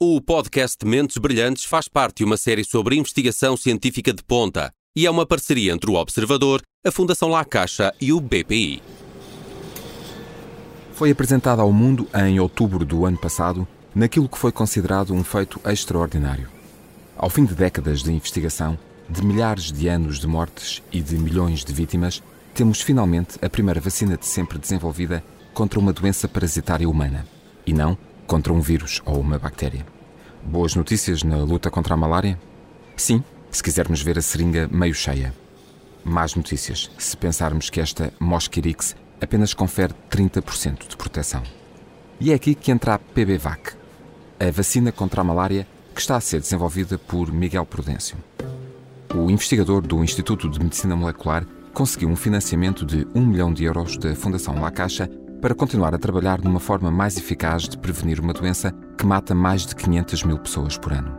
O podcast Mentes Brilhantes faz parte de uma série sobre investigação científica de ponta e é uma parceria entre o Observador, a Fundação La Caixa e o BPI. Foi apresentada ao mundo em outubro do ano passado, naquilo que foi considerado um feito extraordinário. Ao fim de décadas de investigação, de milhares de anos de mortes e de milhões de vítimas, temos finalmente a primeira vacina de sempre desenvolvida contra uma doença parasitária humana. E não contra um vírus ou uma bactéria. Boas notícias na luta contra a malária? Sim, se quisermos ver a seringa meio cheia. Más notícias, se pensarmos que esta Mosquirix apenas confere 30% de proteção. E é aqui que entra a PBVAC, a vacina contra a malária que está a ser desenvolvida por Miguel Prudêncio. O investigador do Instituto de Medicina Molecular conseguiu um financiamento de 1 milhão de euros da Fundação La Caixa para continuar a trabalhar numa forma mais eficaz de prevenir uma doença que mata mais de 500 mil pessoas por ano.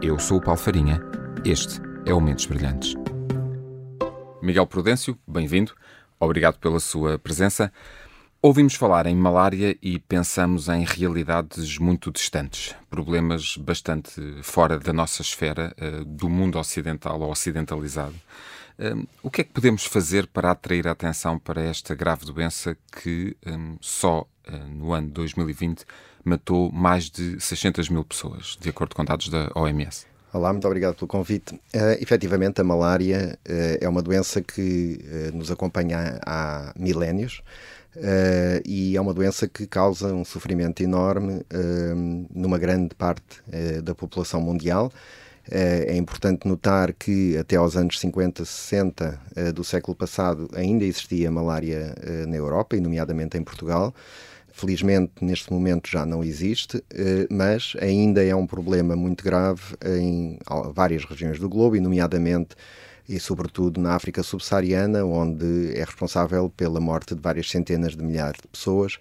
Eu sou o Paulo Farinha, este é o Mentes Brilhantes. Miguel Prudêncio, bem-vindo, obrigado pela sua presença. Ouvimos falar em malária e pensamos em realidades muito distantes, problemas bastante fora da nossa esfera, eh, do mundo ocidental ou ocidentalizado. Um, o que é que podemos fazer para atrair a atenção para esta grave doença que um, só uh, no ano 2020 matou mais de 600 mil pessoas, de acordo com dados da OMS? Olá, muito obrigado pelo convite. Uh, efetivamente, a malária uh, é uma doença que uh, nos acompanha há milénios uh, e é uma doença que causa um sofrimento enorme numa grande parte da população mundial. Eh, é importante notar que até aos anos 50, 60 eh, do século passado ainda existia malária eh, na Europa, e nomeadamente em Portugal. Felizmente, neste momento já não existe, mas ainda é um problema muito grave em várias regiões do globo, e nomeadamente e sobretudo na África subsaariana, onde é responsável pela morte de várias centenas de milhares de pessoas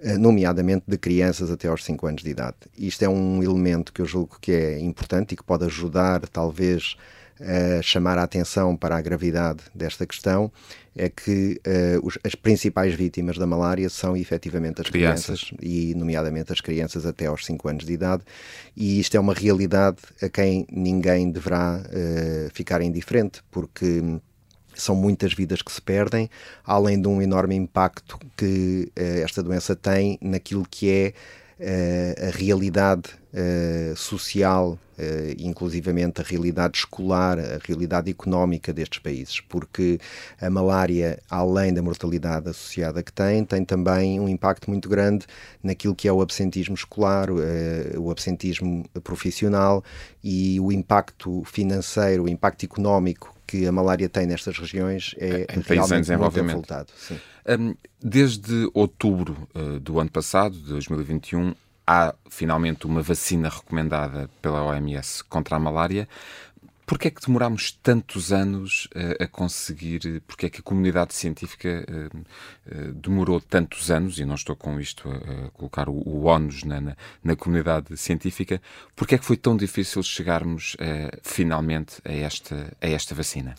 eh, nomeadamente de crianças até aos 5 anos de idade. Isto é um elemento que eu julgo que é importante e que pode ajudar, talvez, a chamar a atenção para a gravidade desta questão, é que uh, os, as principais vítimas da malária são efetivamente as crianças. crianças. e nomeadamente as crianças até aos 5 anos de idade, e isto é uma realidade a quem ninguém deverá uh, ficar indiferente, porque são muitas vidas que se perdem, além de um enorme impacto que uh, esta doença tem naquilo que é a realidade uh, social, inclusivamente a realidade escolar, a realidade económica destes países, porque a malária, além da mortalidade associada que tem, tem também um impacto muito grande naquilo que é o absentismo escolar, o absentismo profissional e o impacto financeiro, o impacto económico que a malária tem nestas regiões é em realmente em muito avultado. Um, desde outubro uh, do ano passado, de 2021, há finalmente uma vacina recomendada pela OMS contra a malária. Porquê é que demorámos tantos anos uh, a conseguir, porquê é que a comunidade científica uh, uh, demorou tantos anos, e não estou com isto a, a colocar o, o na, na, na, comunidade científica, porquê é que foi tão difícil chegarmos finalmente a esta, a esta vacina?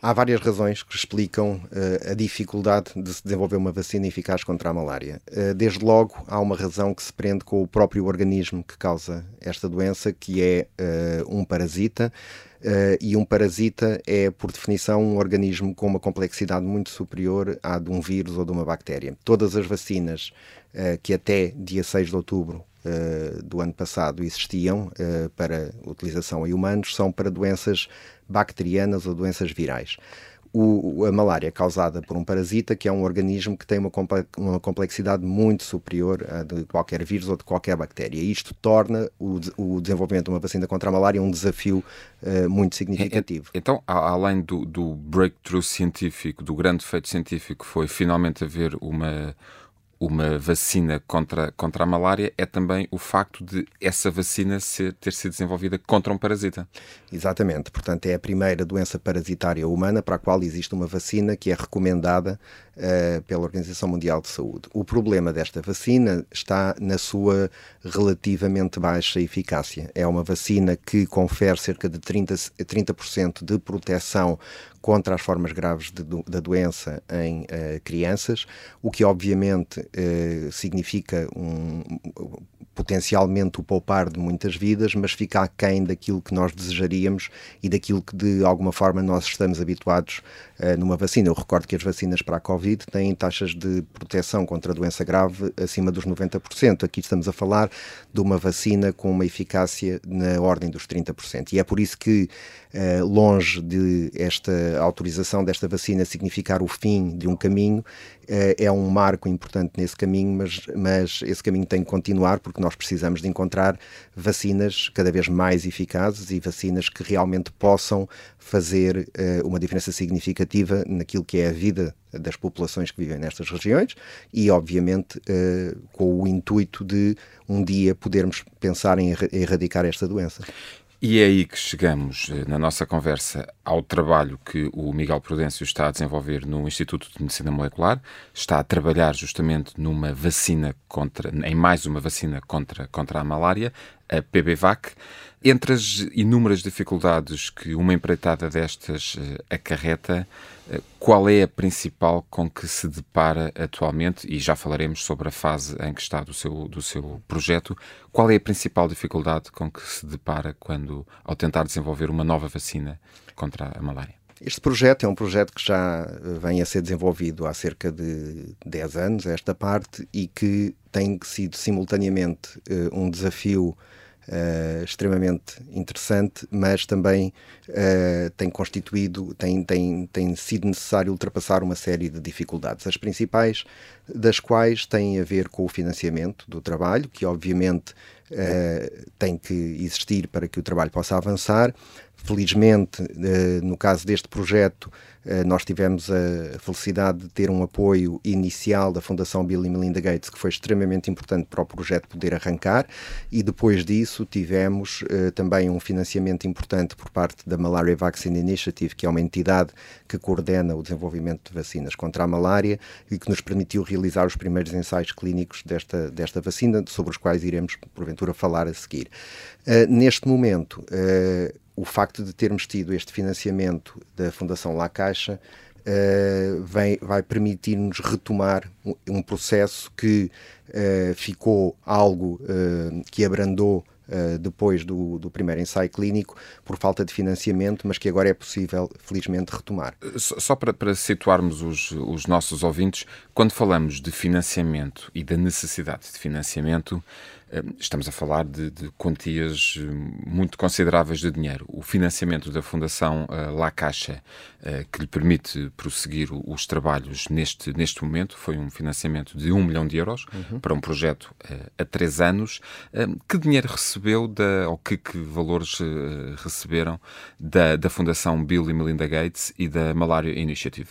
Há várias razões que explicam uh, a dificuldade de se desenvolver uma vacina eficaz contra a malária. Uh, desde logo, há uma razão que se prende com o próprio organismo que causa esta doença, que é uh, um parasita. e um parasita é, por definição, um organismo com uma complexidade muito superior à de um vírus ou de uma bactéria. Todas as vacinas que até dia 6 de outubro do ano passado existiam para utilização em humanos são para doenças bacterianas ou doenças virais. O, a malária é causada por um parasita, que é um organismo que tem uma, complexidade muito superior a de qualquer vírus ou de qualquer bactéria. Isto torna o, o desenvolvimento de uma vacina contra a malária um desafio uh, muito significativo. Então, além do, do breakthrough científico, do grande feito científico, foi finalmente haver uma uma vacina contra, contra a malária é também o facto de essa vacina ser, ter sido desenvolvida contra um parasita. Exatamente. Portanto, é a primeira doença parasitária humana para a qual existe uma vacina que é recomendada uh, pela Organização Mundial de Saúde. O problema desta vacina está na sua relativamente baixa eficácia. É uma vacina que confere cerca de 30%, 30 de proteção contra as formas graves de, da doença em uh, crianças, o que obviamente uh, significa um potencialmente o poupar de muitas vidas, mas fica aquém daquilo que nós desejaríamos e daquilo que de alguma forma nós estamos habituados numa vacina. Eu recordo que as vacinas para a Covid têm taxas de proteção contra a doença grave acima dos 90%. Aqui estamos a falar de uma vacina com uma eficácia na ordem dos 30%. E é por isso que, uh, longe de esta autorização desta vacina significar o fim de um caminho, uh, é um marco importante nesse caminho, mas, mas esse caminho tem que continuar porque nós precisamos de encontrar vacinas cada vez mais eficazes e vacinas que realmente possam fazer uma diferença significativa naquilo que é a vida das populações que vivem nestas regiões e, obviamente, uh, com o intuito de um dia podermos pensar em erradicar esta doença. E é aí que chegamos eh, na nossa conversa ao trabalho que o Miguel Prudêncio está a desenvolver no Instituto de Medicina Molecular. Está a trabalhar justamente numa vacina contra, em mais uma vacina contra, contra a malária, a PBVAC. Entre as inúmeras dificuldades que uma empreitada destas uh, acarreta, uh, qual é a principal com que se depara atualmente? E já falaremos sobre a fase em que está do seu, do seu projeto. Qual é a principal dificuldade com que se depara quando, ao tentar desenvolver uma nova vacina contra a malária? Este projeto é um projeto que já eh, vem a ser desenvolvido há cerca de 10 anos, esta parte, e que tem sido simultaneamente um desafio uh, extremamente interessante, mas também uh, tem constituído, tem, tem, tem sido necessário ultrapassar uma série de dificuldades. As principais das quais têm a ver com o financiamento do trabalho, que obviamente uh, tem que existir para que o trabalho possa avançar. Felizmente, no caso deste projeto, eh, nós tivemos a felicidade de ter um apoio inicial da Fundação Bill e Melinda Gates, que foi extremamente importante para o projeto poder arrancar, e depois disso tivemos uh, também um financiamento importante por parte da Malaria Vaccine Initiative, que é uma entidade que coordena o desenvolvimento de vacinas contra a malária e que nos permitiu realizar os primeiros ensaios clínicos desta, desta vacina, sobre os quais iremos, porventura, falar a seguir. Neste momento, o facto de termos tido este financiamento da Fundação La Caixa uh, vem, vai permitir-nos retomar um, um, processo que uh, ficou algo uh, que abrandou depois do, do, primeiro ensaio clínico por falta de financiamento, mas que agora é possível, felizmente, retomar. Só para, para situarmos os, os, nossos ouvintes, quando falamos de financiamento e da necessidade de financiamento, estamos a falar de, de, quantias eh, muito consideráveis de dinheiro. O financiamento da Fundação uh, La Caixa, uh, que lhe permite prosseguir os trabalhos neste, neste momento, foi um financiamento de um milhão de euros uhum. para um projeto uh, a três anos. que dinheiro recebeu, da, ou que, que valores receberam da, da Fundação Bill e Melinda Gates e da Malaria Initiative?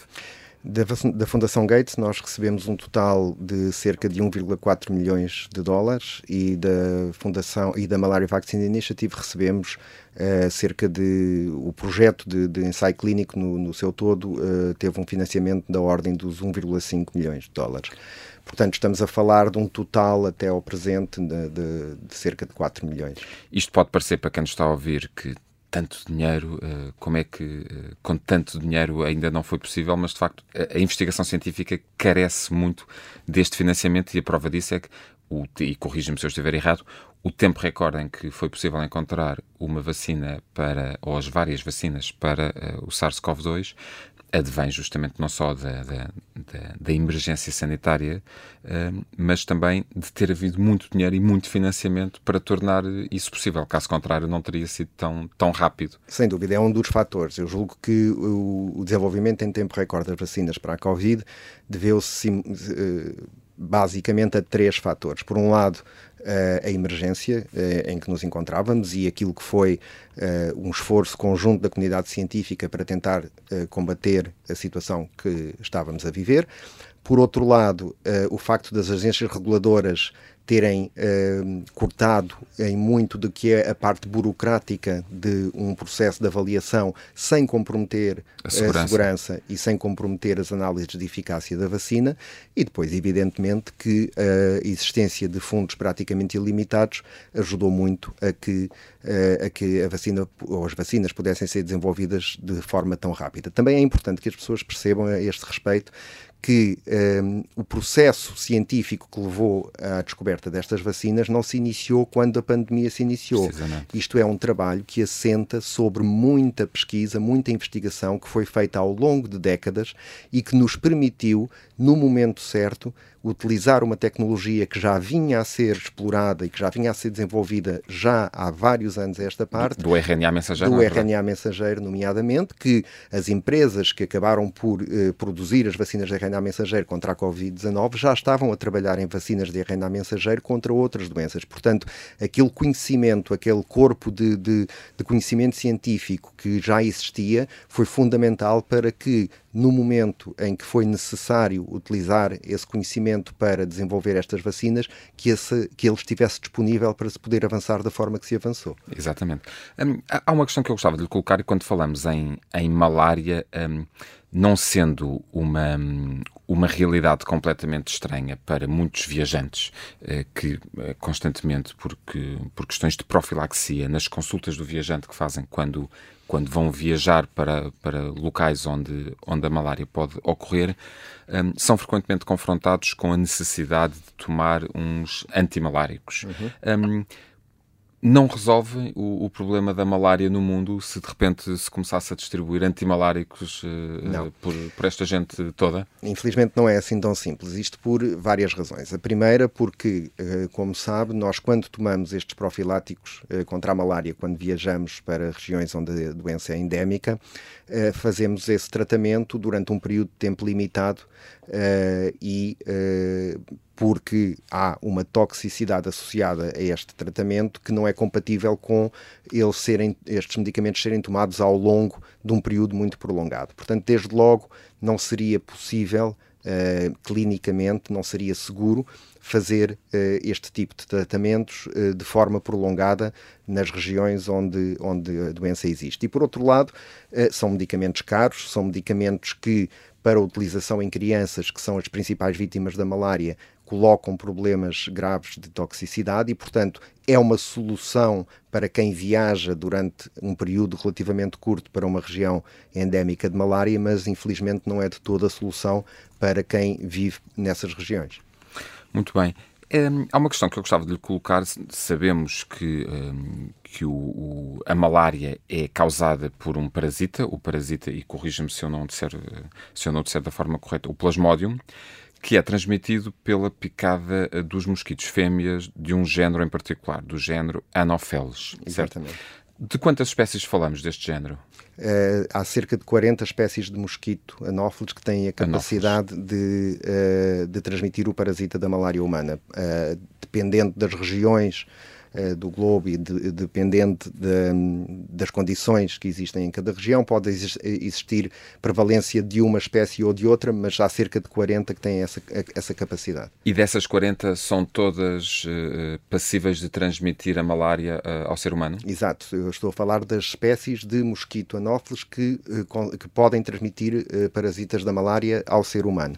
Da, da, Fundação Gates, nós recebemos um total de cerca de 1,4 milhões de dólares e da Fundação e da Malaria Vaccine Initiative recebemos uh, cerca de. O projeto de, de ensaio clínico no, no seu todo uh, teve um financiamento da ordem dos 1,5 milhões de dólares. Portanto, estamos a falar de um total até ao presente de, de, de, cerca de 4 milhões. Isto pode parecer para quem nos está a ouvir que tanto dinheiro, uh, como é que uh, com tanto dinheiro ainda não foi possível, mas de facto a, investigação científica carece muito deste financiamento e a prova disso é que, o, e corrija-me se eu estiver errado, o tempo recorde em que foi possível encontrar uma vacina para, ou as várias vacinas para uh, o SARS-CoV-2 advém justamente não só da, da, da, da emergência sanitária, uh, mas também de ter havido muito dinheiro e muito financiamento para tornar isso possível. Caso contrário, não teria sido tão, tão rápido. Sem dúvida, é um dos fatores. Eu julgo que o, o desenvolvimento em tempo recorde das vacinas para a Covid deveu-se. Uh, basicamente a três fatores. Por um lado, a emergência uh, em que nos encontrávamos e aquilo que foi uh, um esforço conjunto da comunidade científica para tentar combater a situação que estávamos a viver. Por outro lado, o facto das agências reguladoras terem uh, cortado em muito do que é a parte burocrática de um processo de avaliação sem comprometer a segurança. a segurança, e sem comprometer as análises de eficácia da vacina e depois, evidentemente, que a existência de fundos praticamente ilimitados ajudou muito a que, uh, a, que a vacina ou as vacinas pudessem ser desenvolvidas de forma tão rápida. Também é importante que as pessoas percebam a este respeito que um, o processo científico que levou à descoberta descoberta destas vacinas não se iniciou quando a pandemia se iniciou. Isto é um trabalho que assenta sobre muita pesquisa, muita investigação que foi feita ao longo de décadas e que nos permitiu, no momento certo, utilizar uma tecnologia que já vinha a ser explorada e que já vinha a ser desenvolvida já há vários anos esta parte. Do, do RNA mensageiro. Do é RNA mensageiro, nomeadamente, que as empresas que acabaram por eh, produzir as vacinas de RNA mensageiro contra a Covid-19 já estavam a trabalhar em vacinas de RNA mensageiro contra outras doenças. Portanto, aquele conhecimento, aquele corpo de, de, de conhecimento científico que já existia foi fundamental para que no momento em que foi necessário utilizar esse conhecimento para desenvolver estas vacinas, que, esse, que ele estivesse disponível para se poder avançar da forma que se avançou. Exatamente. Um, há uma questão que eu gostava de lhe colocar, e quando falamos em, em malária, um, não sendo uma, uma realidade completamente estranha para muitos viajantes eh, que eh, constantemente, porque, por questões de profilaxia, nas consultas do viajante que fazem quando, quando vão viajar para, para locais onde, onde a malária pode ocorrer, um, são frequentemente confrontados com a necessidade de tomar uns antimaláricos. Uhum. Um, não resolve o, o, problema da malária no mundo se de repente se começasse a distribuir antimaláricos uh, por, por, esta gente toda? Infelizmente não é assim tão simples. Isto por várias razões. A primeira, porque, uh, como sabe, nós quando tomamos estes profiláticos uh, contra a malária, quando viajamos para regiões onde a doença é endémica, fazemos esse tratamento durante um período de tempo limitado e porque há uma toxicidade associada a este tratamento que não é compatível com eles serem, estes medicamentos serem tomados ao longo de um período muito prolongado. Portanto, desde logo, não seria possível, uh, clinicamente, não seria seguro fazer uh, este tipo de tratamentos uh, de forma prolongada nas regiões onde, onde a doença existe. E, por outro lado, são medicamentos caros, são medicamentos que para utilização em crianças, que são as principais vítimas da malária, colocam problemas graves de toxicidade e, portanto, é uma solução para quem viaja durante um período relativamente curto para uma região endémica de malária, mas infelizmente não é de toda a solução para quem vive nessas regiões. Muito bem. Um, há uma questão que eu gostava de lhe colocar. Sabemos que, um, que o, o, a malária é causada por um parasita, o parasita, e corrija-me se eu não disser, se eu não disser da forma correta, o plasmodium que é transmitido pela picada eh, dos mosquitos fêmeas de um género em particular, do género Anopheles. Exatamente. Certo? De quantas espécies falamos deste género? Uh, há cerca de 40 espécies de mosquito anófilos que têm a capacidade de, uh, de, transmitir o parasita da malária humana. Uh, dependendo das regiões eh, do globo e de, dependente de, das condições que existem em cada região, pode existir prevalência de uma espécie ou de outra, mas há cerca de 40 que têm essa, essa capacidade. E dessas 40 são todas uh, passíveis de transmitir a malária uh, ao ser humano? Exato, eu estou a falar das espécies de mosquito anófilos que, que podem transmitir parasitas da malária ao ser humano.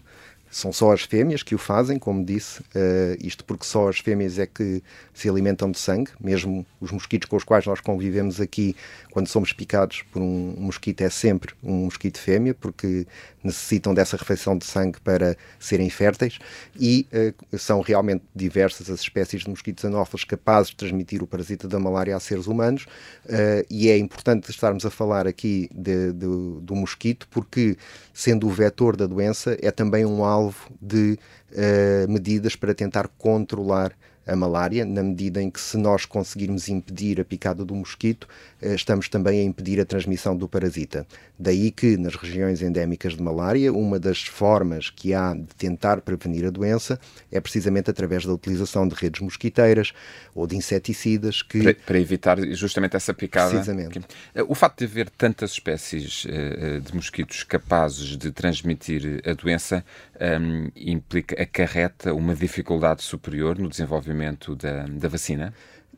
São só as fêmeas que o fazem, como disse, uh, isto porque só as fêmeas é que se alimentam de sangue, mesmo os mosquitos com os quais nós convivemos aqui, quando somos picados por um mosquito, é sempre um mosquito fêmea, porque necessitam dessa refeição de sangue para serem férteis, e uh, são realmente diversas as espécies de mosquitos anófilos capazes de transmitir o parasita da malária a seres humanos, uh, e é importante estarmos a falar aqui de, de, do mosquito, porque, sendo o vetor da doença, é também um alvo de uh, medidas para tentar controlar a malária, na medida em que, se nós conseguirmos impedir a picada do mosquito, eh, estamos também a impedir a transmissão do parasita. Daí que, nas regiões endémicas de malária, uma das formas que há de tentar prevenir a doença é precisamente através da utilização de redes mosquiteiras ou de inseticidas que. Para, para evitar justamente essa picada. Precisamente. Eh, o facto de haver tantas espécies uh, de mosquitos capazes de transmitir a doença um, ehm, implica, acarreta uma dificuldade superior no desenvolvimento da, da vacina?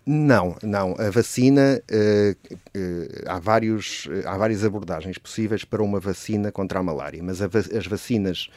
Não, não. A vacina, uh, uh, há, vários, há várias abordagens possíveis para uma vacina contra a malária, mas a, as vacinas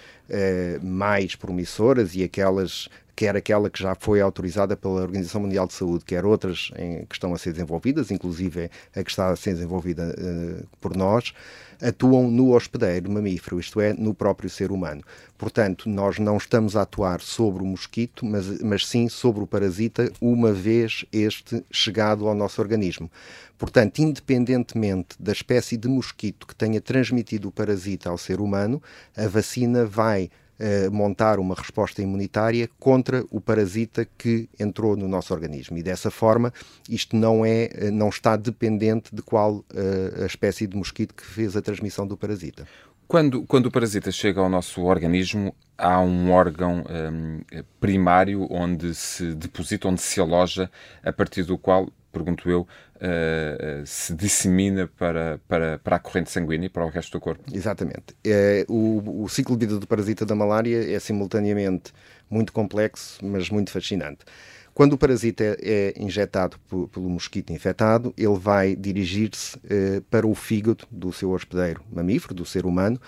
mais promissoras e aquelas quer aquela que já foi autorizada pela Organização Mundial de Saúde, quer outras em, que estão a ser desenvolvidas, inclusive a que está a ser desenvolvida uh, por nós, atuam no hospedeiro mamífero, isto é, no próprio ser humano. Portanto, nós não estamos a atuar sobre o mosquito, mas, mas sim sobre o parasita, uma vez este chegado ao nosso organismo. Portanto, independentemente da espécie de mosquito que tenha transmitido o parasita ao ser humano, a vacina vai eh, montar uma resposta imunitária contra o parasita que entrou no nosso organismo. E dessa forma, isto não, é, eh, não está dependente de qual uh, a espécie de mosquito que fez a transmissão do parasita. Quando, quando o parasita chega ao nosso organismo, há um órgão um, primário onde se deposita, onde se aloja, a partir do qual pergunto eu, uh, se dissemina para, para, para a corrente sanguínea e para o resto do corpo. Exatamente. É, o, o ciclo de vida do parasita da malária é simultaneamente muito complexo, mas muito fascinante. Quando o parasita é, é injetado pelo mosquito infectado, ele vai dirigir-se eh, para o fígado do seu hospedeiro mamífero, do ser humano,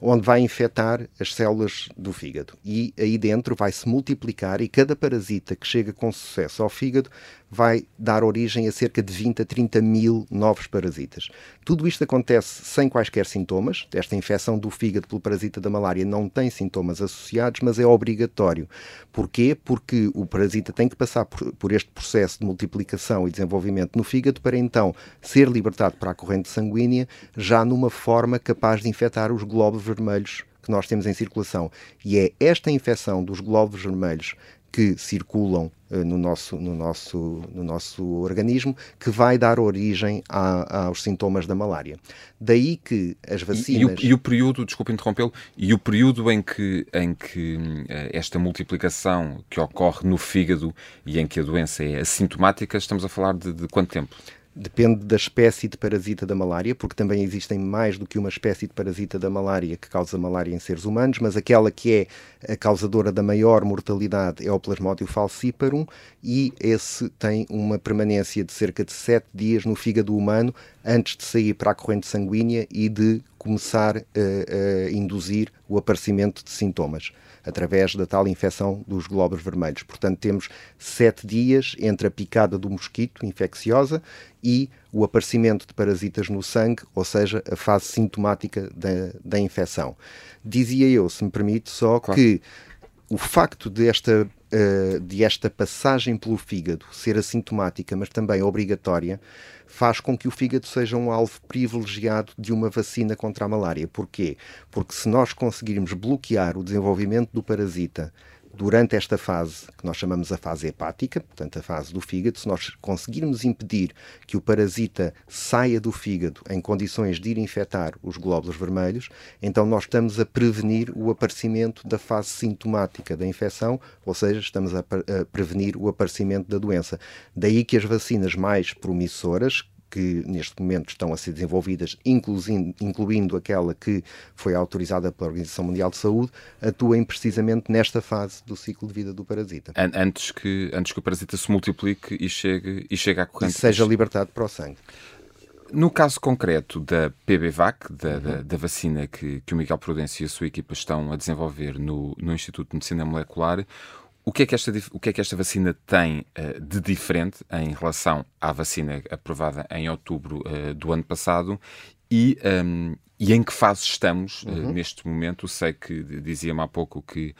onde vai infectar as células do fígado. E aí dentro vai se multiplicar e cada parasita que chega com sucesso ao fígado vai dar origem a cerca de 20 a 30 mil novos parasitas. Tudo isto acontece sem quaisquer sintomas. Esta infecção do fígado pelo parasita da malária não tem sintomas associados, mas é obrigatório. Porquê? Porque o parasita tem que passar por, por este processo de multiplicação e desenvolvimento no fígado para então ser libertado para a corrente sanguínea já numa forma capaz de infectar os glóbulos vermelhos que nós temos em circulação. E é esta infecção dos glóbulos vermelhos que circulam uh, no, nosso, no, nosso, no nosso organismo que vai dar origem a, aos sintomas da malária. Daí que as vacinas. E, e, o, e o, período, desculpe interrompê-lo, e o período em que, em que uh, esta multiplicação que ocorre no fígado e em que a doença é assintomática, estamos a falar de, de quanto tempo? Depende da espécie de parasita da malária, porque também existem mais do que uma espécie de parasita da malária que causa malária em seres humanos, mas aquela que é a causadora da maior mortalidade é o Plasmodium falciparum e esse tem uma permanência de cerca de 7 dias no fígado humano antes de sair para a corrente sanguínea e de começar a, induzir o aparecimento de sintomas através da tal infecção dos glóbulos vermelhos. Portanto, temos sete dias entre a picada do mosquito infecciosa e o aparecimento de parasitas no sangue, ou seja, a fase sintomática da, da infecção. Dizia eu, se me permite, só claro. que o facto desta, uh, de esta passagem pelo fígado ser assintomática, mas também obrigatória, faz com que o fígado seja um alvo privilegiado de uma vacina contra a malária. Porquê? Porque se nós conseguirmos bloquear o desenvolvimento do parasita durante esta fase, que nós chamamos a fase hepática, portanto a fase do fígado, se nós conseguirmos impedir que o parasita saia do fígado em condições de ir infectar os glóbulos vermelhos, então nós estamos a prevenir o aparecimento da fase sintomática da infecção, ou seja, estamos a, a prevenir o aparecimento da doença. Daí que as vacinas mais promissoras, que neste momento estão a ser desenvolvidas, incluindo, incluindo aquela que foi autorizada pela Organização Mundial de Saúde, atuem precisamente nesta fase do ciclo de vida do parasita. Antes que, antes que o parasita se multiplique e chegue, e chegue à corrente. E seja libertado para o sangue. No caso concreto da PBVAC, da, uhum. da, da, vacina que, que o Miguel Prudêncio e a sua equipa estão a desenvolver no, no Instituto de Medicina Molecular, o que é que esta, o que é que esta vacina tem uh, de diferente em relação à vacina aprovada em outubro uh, do ano passado e, um, ehm, e em que fase estamos uh, uhum. neste momento? Sei que dizia-me há pouco que,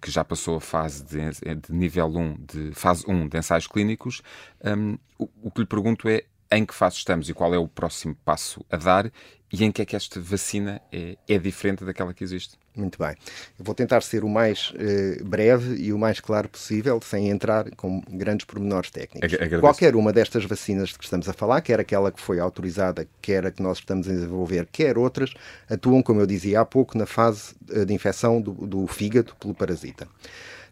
que já passou a fase de, de, nível 1, de fase 1 de ensaios clínicos. Um, ehm, o, o que lhe pergunto é em que fase estamos e qual é o próximo passo a dar e em que é que esta vacina é, é diferente daquela que existe. Muito bem. Eu vou tentar ser o mais uh, breve e o mais claro possível, sem entrar com grandes pormenores técnicos. Agradeço. Qualquer uma destas vacinas de que estamos a falar, quer aquela que foi autorizada, quer a que nós estamos a desenvolver, quer outras, atuam, como eu dizia há pouco, na fase eh, de infecção do, do fígado pelo parasita.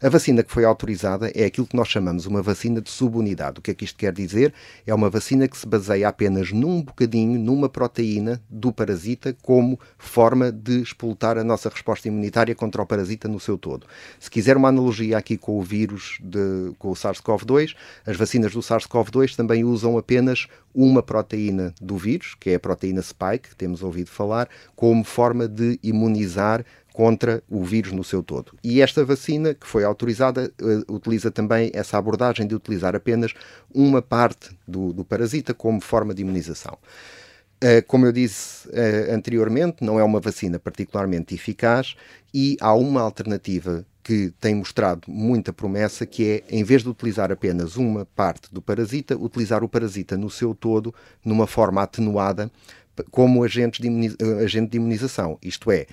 A vacina que foi autorizada é aquilo que nós chamamos uma vacina de subunidade. O que é que isto quer dizer? É uma vacina que se baseia apenas num bocadinho, numa proteína do parasita, como forma de explotar a nossa resposta imunitária contra o parasita no seu todo. Se quiser uma analogia aqui com o vírus, de, com o SARS-CoV-2, as vacinas do SARS-CoV-2 também usam apenas uma proteína do vírus, que é a proteína spike, que temos ouvido falar, como forma de imunizar contra o vírus no seu todo. E esta vacina, que foi autorizada, uh, utiliza também essa abordagem de utilizar apenas uma parte do, do parasita como forma de imunização. Uh, como eu disse uh, anteriormente, não é uma vacina particularmente eficaz e há uma alternativa que tem mostrado muita promessa, que é, em vez de utilizar apenas uma parte do parasita, utilizar o parasita no seu todo, numa forma atenuada, como agente de, agente de imunização. Isto é,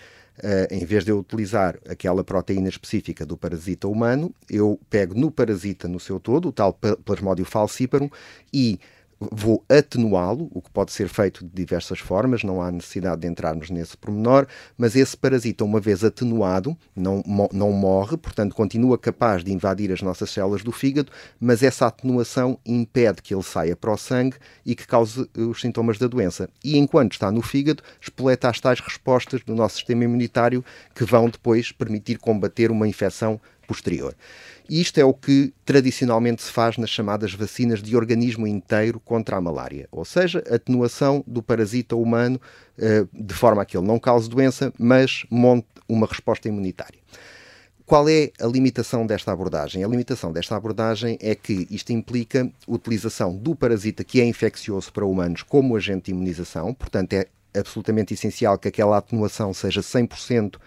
em vez de eu utilizar aquela proteína específica do parasita humano, eu pego no parasita no seu todo, o tal Plasmodium falciparum, e vou atenuá-lo, o que pode ser feito de diversas formas, não há necessidade de entrarmos nesse pormenor, mas esse parasita, uma vez atenuado, não, não morre, portanto continua capaz de invadir as nossas células do fígado, mas essa atenuação impede que ele saia para o sangue e que cause eh, os sintomas da doença. E enquanto está no fígado, espoleta as tais respostas do nosso sistema imunitário que vão depois permitir combater uma infecção posterior. E isto é o que tradicionalmente se faz nas chamadas vacinas de organismo inteiro contra a malária, ou seja, atenuação do parasita humano eh, de forma a que ele não cause doença, mas monte uma resposta imunitária. Qual é a limitação desta abordagem? A limitação desta abordagem é que isto implica utilização do parasita que é infeccioso para humanos como agente de imunização, portanto é absolutamente essencial que aquela atenuação seja 100%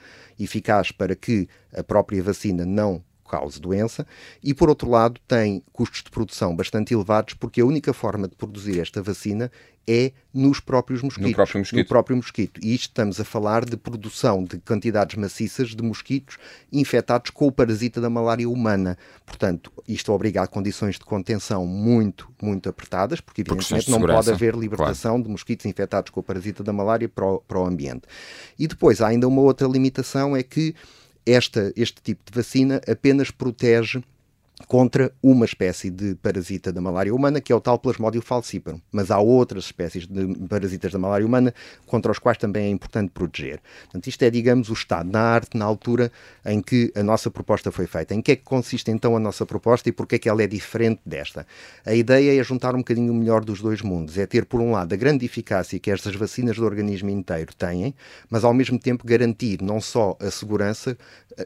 eficaz para que a própria vacina não cause doença, e por outro lado tem custos de produção bastante elevados, porque a única forma de produzir esta vacina é nos próprios mosquitos. No próprio mosquito. No próprio mosquito. E isto estamos a falar de produção de quantidades maciças de mosquitos infectados com o parasita da malária humana. Portanto, isto obriga a condições de contenção muito, muito apertadas, porque evidentemente não pode haver libertação claro. de mosquitos infectados com o parasita da malária para o, para o ambiente. E depois há ainda uma outra limitação, é que esta, este tipo de vacina apenas protege contra uma espécie de parasita da malária humana, que é o tal Plasmodium falciparum. Mas há outras espécies de parasitas da malária humana contra os quais também é importante proteger. Portanto, isto é, digamos, o estado da arte na altura em que a nossa proposta foi feita. Em que é que consiste então a nossa proposta e porque é que ela é diferente desta? A ideia é juntar um bocadinho o melhor dos dois mundos. É ter, por um lado, a grande eficácia que estas vacinas do organismo inteiro têm, mas ao mesmo tempo garantir não só a segurança,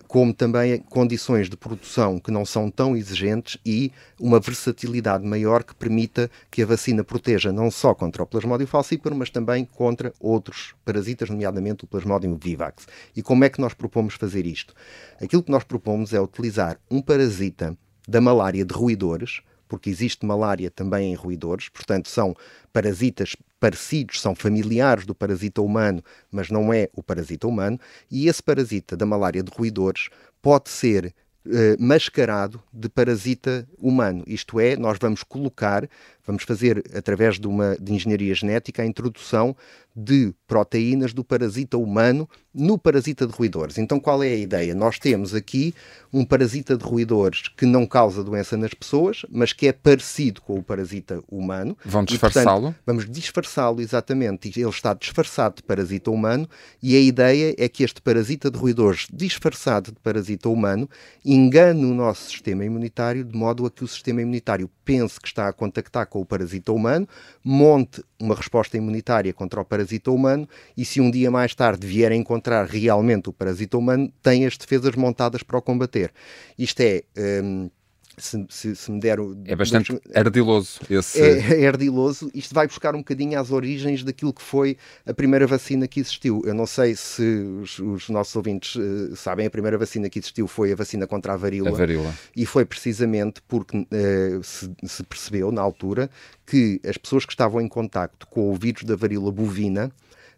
como também condições de produção que não são tão exigentes e uma versatilidade maior que permita que a vacina proteja não só contra o Plasmodium falciparum, mas também contra outros parasitas, nomeadamente o Plasmodium vivax. E como é que nós propomos fazer isto? Aquilo que nós propomos é utilizar um parasita da malária de roedores, porque existe malária também em roedores, portanto são parasitas parecidos, são familiares do parasita humano, mas não é o parasita humano, e esse parasita da malária de roedores pode ser eh, mascarado de parasita humano. Isto é, nós vamos colocar, vamos fazer através de uma de engenharia genética a introdução de proteínas do parasita humano no parasita de roedores. Então, qual é a ideia? Nós temos aqui um parasita de roedores que não causa doença nas pessoas, mas que é parecido com o parasita humano. Vão disfarçá-lo? Vamos disfarçá-lo, exatamente. Ele está disfarçado de parasita humano e a ideia é que este parasita de roedores, disfarçado de parasita humano, engane o nosso sistema imunitário de modo a que o sistema imunitário pense que está a contactar com o parasita humano, monte uma resposta imunitária contra o parasita humano e se um dia mais tarde vier a encontrar realmente o parasita humano, tem as defesas montadas para o combater. Isto é. Um, se, se, se, me der. É bastante dos... ardiloso esse. É, é, ardiloso. Isto vai buscar um bocadinho às origens daquilo que foi a primeira vacina que existiu. Eu não sei se os, os nossos ouvintes uh, sabem, a primeira vacina que existiu foi a vacina contra a varíola. A varíola. E foi precisamente porque uh, se, se, percebeu na altura que as pessoas que estavam em contacto com o vírus da varíola bovina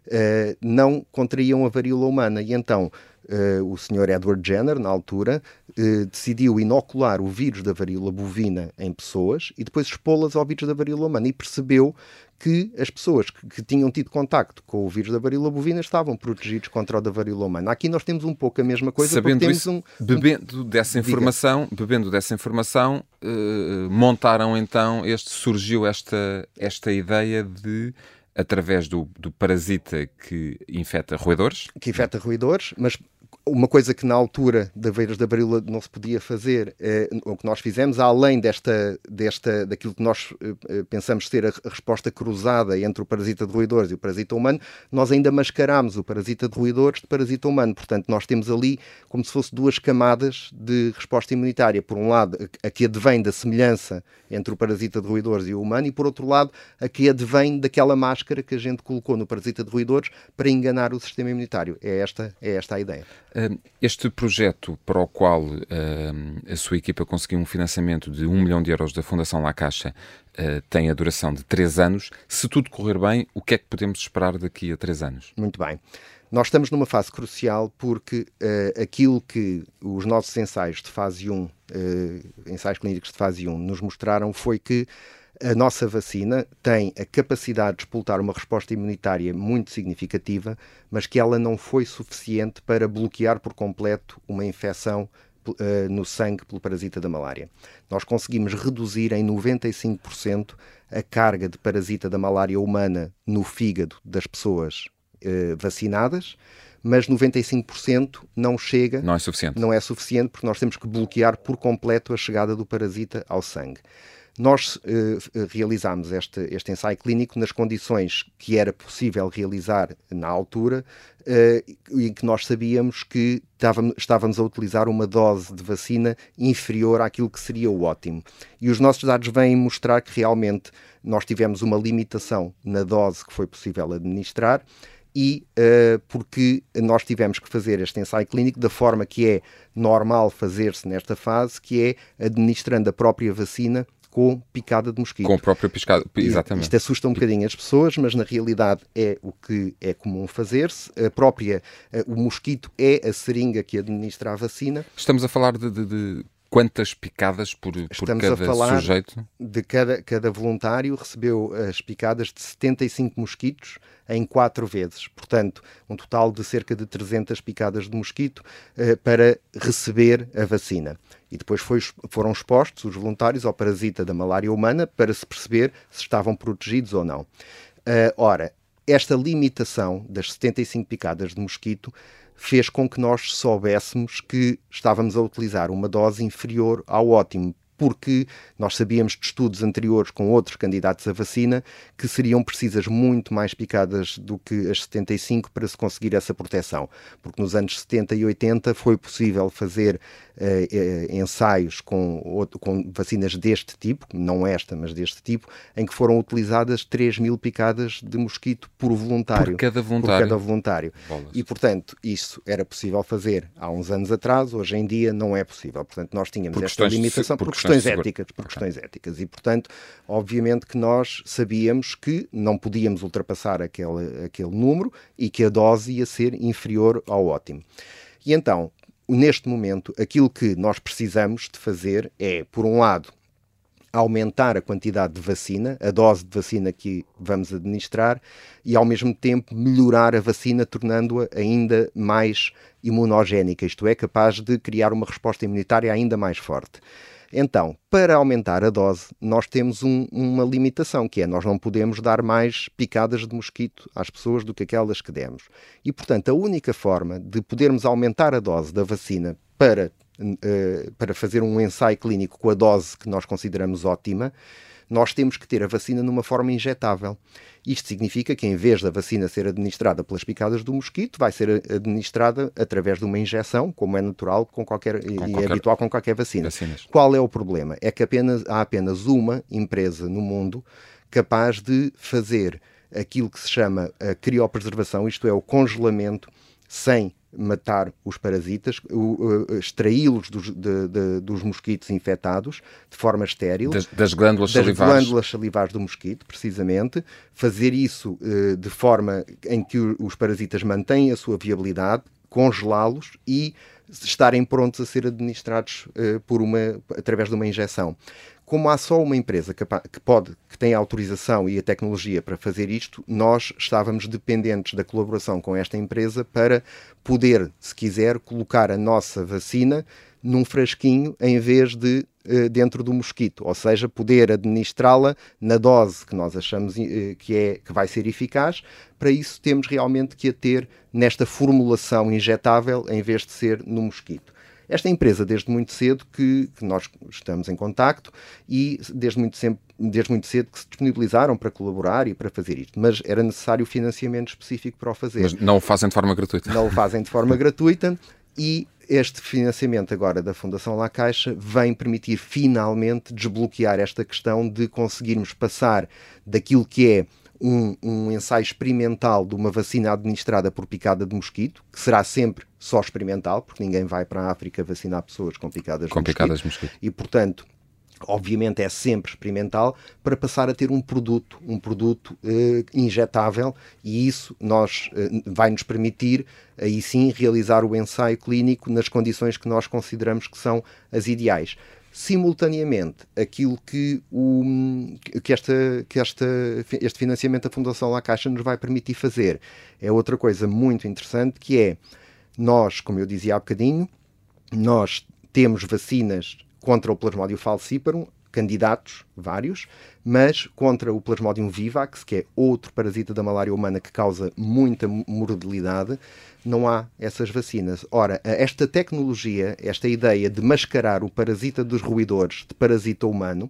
uh, não contraíam a varíola humana. E então Uh, o senhor Edward Jenner, na altura, uh, decidiu inocular o vírus da varíola bovina em pessoas e depois expô-las ao vírus da varíola humana e percebeu que as pessoas que, que, tinham tido contacto com o vírus da varíola bovina estavam protegidos contra o da varíola humana. Aqui nós temos um pouco a mesma coisa. Sabendo temos isso, um, bebendo dessa informação, Diga. bebendo dessa informação, uh, montaram então este surgiu esta esta ideia de através do, do parasita que infecta roedores. Que infecta roedores, mas uma coisa que na altura da Veiras da Varíola não se podia fazer, eh, o que nós fizemos, além desta, desta, daquilo que nós eh, eh, pensamos ser a, a, resposta cruzada entre o parasita de roedores e o parasita humano, nós ainda mascarámos o parasita de roedores de parasita humano. Portanto, nós temos ali como se fosse duas camadas de resposta imunitária. Por um lado, a que advém da semelhança entre o parasita de roedores e o humano, e por outro lado, a que advém daquela máscara que a gente colocou no parasita de roedores para enganar o sistema imunitário. É esta, é esta a ideia. Este projeto para o qual a sua equipa conseguiu um financiamento de 1 milhão de euros da Fundação La Caixa uh, tem a duração de 3 anos. Se tudo correr bem, o que é que podemos esperar daqui a 3 anos? Muito bem. Nós estamos numa fase crucial porque uh, aquilo que os nossos ensaios de fase 1, uh, ensaios clínicos de fase 1, nos mostraram foi que a nossa vacina tem a capacidade de expultar uma resposta imunitária muito significativa, mas que ela não foi suficiente para bloquear por completo uma infecção uh, no sangue pelo parasita da malária. Nós conseguimos reduzir em 95% a carga de parasita da malária humana no fígado das pessoas uh, vacinadas mas 95% não chega. Não é suficiente. Não é suficiente porque nós temos que bloquear por completo a chegada do parasita ao sangue. Nós uh, realizámos este, este ensaio clínico nas condições que era possível realizar na altura uh, em que nós sabíamos que estávamos, a utilizar uma dose de vacina inferior àquilo que seria o ótimo. E os nossos dados vêm mostrar que realmente nós tivemos uma limitação na dose que foi possível administrar e uh, porque nós tivemos que fazer este ensaio clínico da forma que é normal fazer-se nesta fase, que é administrando a própria vacina com picada de mosquito. Com a própria picada, exatamente. Isto assusta um bocadinho as pessoas, mas na realidade é o que é comum fazer-se. A própria, eh, o mosquito é a seringa que administra a vacina. Estamos a falar de, de, de quantas picadas por, por cada a falar sujeito? De cada, cada voluntário recebeu as picadas de 75 mosquitos em quatro vezes. Portanto, um total de cerca de 300 picadas de mosquito eh, para receber a vacina. E depois foi, foram expostos os voluntários ao parasita da malária humana para se perceber se estavam protegidos ou não. Uh, ora, esta limitação das 75 picadas de mosquito fez com que nós soubéssemos que estávamos a utilizar uma dose inferior ao ótimo, porque nós sabíamos de estudos anteriores com outros candidatos à vacina que seriam precisas muito mais picadas do que as 75 para se conseguir essa proteção. Porque nos anos 70 e 80 foi possível fazer uh, ensaios com, com vacinas deste tipo, não esta, mas deste tipo, em que foram utilizadas 3 mil picadas de mosquito por voluntário. Por cada voluntário. Por cada voluntário. E, portanto, isso era possível fazer há uns anos atrás, hoje em dia não é possível. Portanto, nós tínhamos por esta limitação por, por questões questões éticas, por okay. questões éticas. E, portanto, obviamente que nós sabíamos que não podíamos ultrapassar aquele, aquele número e que a dose ia ser inferior ao ótimo. E então, neste momento, aquilo que nós precisamos de fazer é, por um lado, aumentar a quantidade de vacina, a dose de vacina que vamos administrar, e ao mesmo tempo melhorar a vacina, tornando-a ainda mais imunogénica, isto é, capaz de criar uma resposta imunitária ainda mais forte. Então, para aumentar a dose, nós temos um, uma limitação, que é nós não podemos dar mais picadas de mosquito às pessoas do que aquelas que demos. E, portanto, a única forma de podermos aumentar a dose da vacina para, uh, para fazer um ensaio clínico com a dose que nós consideramos ótima, nós temos que ter a vacina numa forma injetável. Isto significa que, em vez da vacina ser administrada pelas picadas do mosquito, vai ser administrada através de uma injeção, como é natural com qualquer, com e qualquer, é habitual com qualquer vacina. Vacinas. Qual é o problema? É que apenas, há apenas uma empresa no mundo capaz de fazer aquilo que se chama a criopreservação, isto é, o congelamento sem matar os parasitas, extraí-los dos, dos mosquitos infectados de forma estéril. Das, das glândulas das salivares. glândulas salivares do mosquito, precisamente. Fazer isso uh, de forma em que os parasitas mantêm a sua viabilidade, congelá-los e estarem prontos a ser administrados uh, por uma, através de uma injeção como há só uma empresa que, pode, que tem a autorização e a tecnologia para fazer isto, nós estávamos dependentes da colaboração com esta empresa para poder, se quiser, colocar a nossa vacina num frasquinho em vez de uh, dentro do mosquito, ou seja, poder administrá-la na dose que nós achamos uh, que, é, que vai ser eficaz. Para isso, temos realmente que a ter nesta formulação injetável em vez de ser no mosquito. Esta empresa, desde muito cedo que, que nós estamos em contacto e desde muito, sempre, desde muito cedo que se disponibilizaram para colaborar e para fazer isto, mas era necessário financiamento específico para o fazer. Mas não o fazem de forma gratuita. Não o fazem de forma gratuita e este financiamento agora da Fundação La Caixa vem permitir finalmente desbloquear esta questão de conseguirmos passar daquilo que é um, um, ensaio experimental de uma vacina administrada por picada de mosquito, que será sempre só experimental, porque ninguém vai para a África vacinar pessoas com picadas, com de, picadas mosquito, de mosquito. E, portanto, obviamente é sempre experimental, para passar a ter um produto, um produto uh, injetável, e isso nós uh, vai nos permitir aí sim realizar o ensaio clínico nas condições que nós consideramos que são as ideais simultaneamente aquilo que, o, que, esta, que esta, este financiamento da Fundação La Caixa nos vai permitir fazer. É outra coisa muito interessante que é nós, como eu dizia há bocadinho, nós temos vacinas contra o Plasmodium falciparum, candidatos, vários, mas contra o Plasmodium vivax, que é outro parasita da malária humana que causa muita mortalidade, não há essas vacinas. Ora, esta tecnologia, esta ideia de mascarar o parasita dos roedores de parasita humano,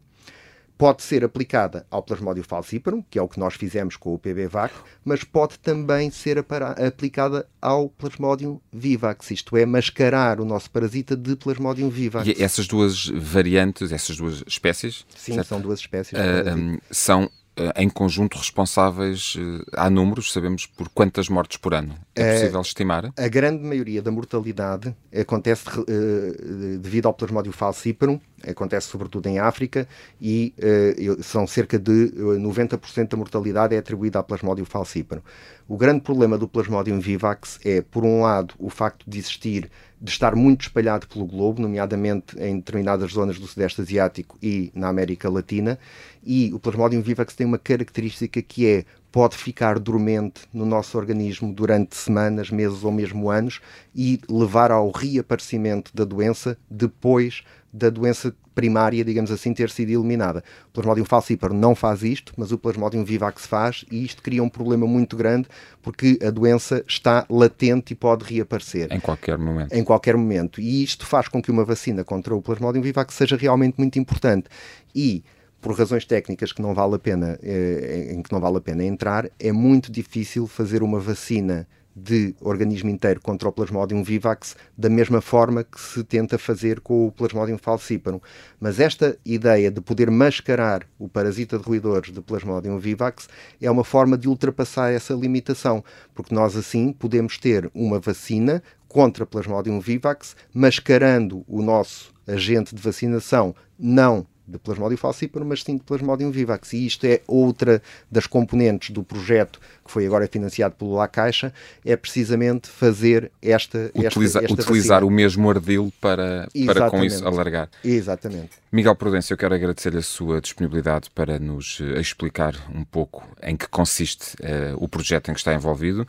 pode ser aplicada ao Plasmodium falciparum, que é o que nós fizemos com o PBVAC, mas pode também ser aplicada ao Plasmodium vivax, isto é, mascarar o nosso parasita de Plasmodium vivax. E essas duas variantes, essas duas espécies? Sim, certo? são duas espécies. Uh, são eh, em conjunto responsáveis, eh, há números, sabemos por quantas mortes por ano? É, é possível estimar? A grande maioria da mortalidade acontece uh, devido ao Plasmodium falciparum, acontece sobretudo em África e uh, são cerca de 90% da mortalidade é atribuída ao Plasmodium falciparum. O grande problema do Plasmodium vivax é, por um lado, o facto de existir de estar muito espalhado pelo globo, nomeadamente em determinadas zonas do Sudeste Asiático e na América Latina, e o Plasmodium vivax tem uma característica que é pode ficar dormente no nosso organismo durante semanas, meses ou mesmo anos e levar ao reaparecimento da doença depois da doença primária, digamos assim, ter sido eliminada. O Plasmodium falciparum não faz isto, mas o Plasmodium vivax faz e isto cria um problema muito grande porque a doença está latente e pode reaparecer. Em qualquer momento. Em qualquer momento. E isto faz com que uma vacina contra o Plasmodium vivax seja realmente muito importante. E por razões técnicas que não vale a pena, eh, em que não vale a pena entrar, é muito difícil fazer uma vacina de organismo inteiro contra o Plasmodium vivax da mesma forma que se tenta fazer com o Plasmodium falciparum. Mas esta ideia de poder mascarar o parasita de roedores de Plasmodium vivax é uma forma de ultrapassar essa limitação, porque nós assim podemos ter uma vacina contra Plasmodium vivax mascarando o nosso agente de vacinação não de Plasmodium falciparum, mas sim de Plasmodium vivax. E isto é outra das componentes do projeto que foi agora financiado pelo La Caixa, é precisamente fazer esta, Utiliza, esta, esta Utilizar vacina. o mesmo ardil para, para com isso alargar. Exatamente. Miguel Prudêncio, eu quero agradecer-lhe a sua disponibilidade para nos uh, explicar um pouco em que consiste uh, o projeto em que está envolvido uh,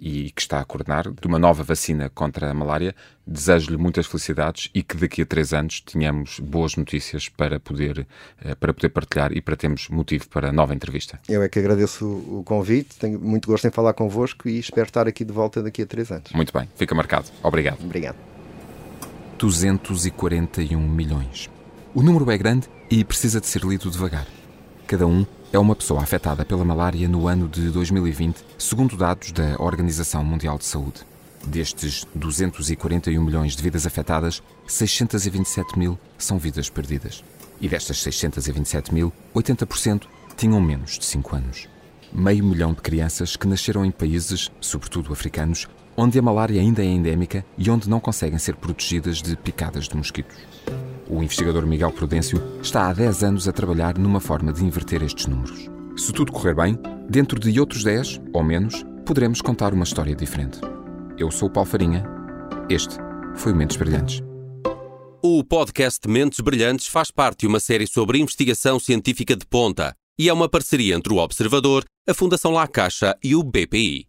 e que está a coordenar de uma nova vacina contra a malária. Desejo-lhe muitas felicidades e que daqui a três anos tenhamos boas notícias para poder, para poder partilhar e para termos motivo para nova entrevista. Eu é que agradeço o convite tenho muito gosto em falar convosco e espero estar aqui de volta daqui a três anos. Muito bem, fica marcado. Obrigado. Obrigado. 241 milhões. O número é grande e precisa de ser lido devagar. Cada um é uma pessoa afetada pela malária no ano de 2020, segundo dados da Organização Mundial de Saúde. Destes 241 milhões de vidas afetadas, 627 mil são vidas perdidas. E destas 627 mil, 80% tinham menos de 5 anos meio milhão de crianças que nasceram em países, sobretudo africanos, onde a malária ainda é endémica e onde não conseguem ser protegidas de picadas de mosquitos. O investigador Miguel Prudêncio está há 10 anos a trabalhar numa forma de inverter estes números. Se tudo correr bem, dentro de outros 10, ou menos, poderemos contar uma história diferente. Eu sou o Paulo Farinha. Este foi o Mentes Brilhantes. O podcast Mentes Brilhantes faz parte de uma série sobre investigação científica de ponta e é uma parceria entre o Observador, a Fundação La Caixa e o BPI.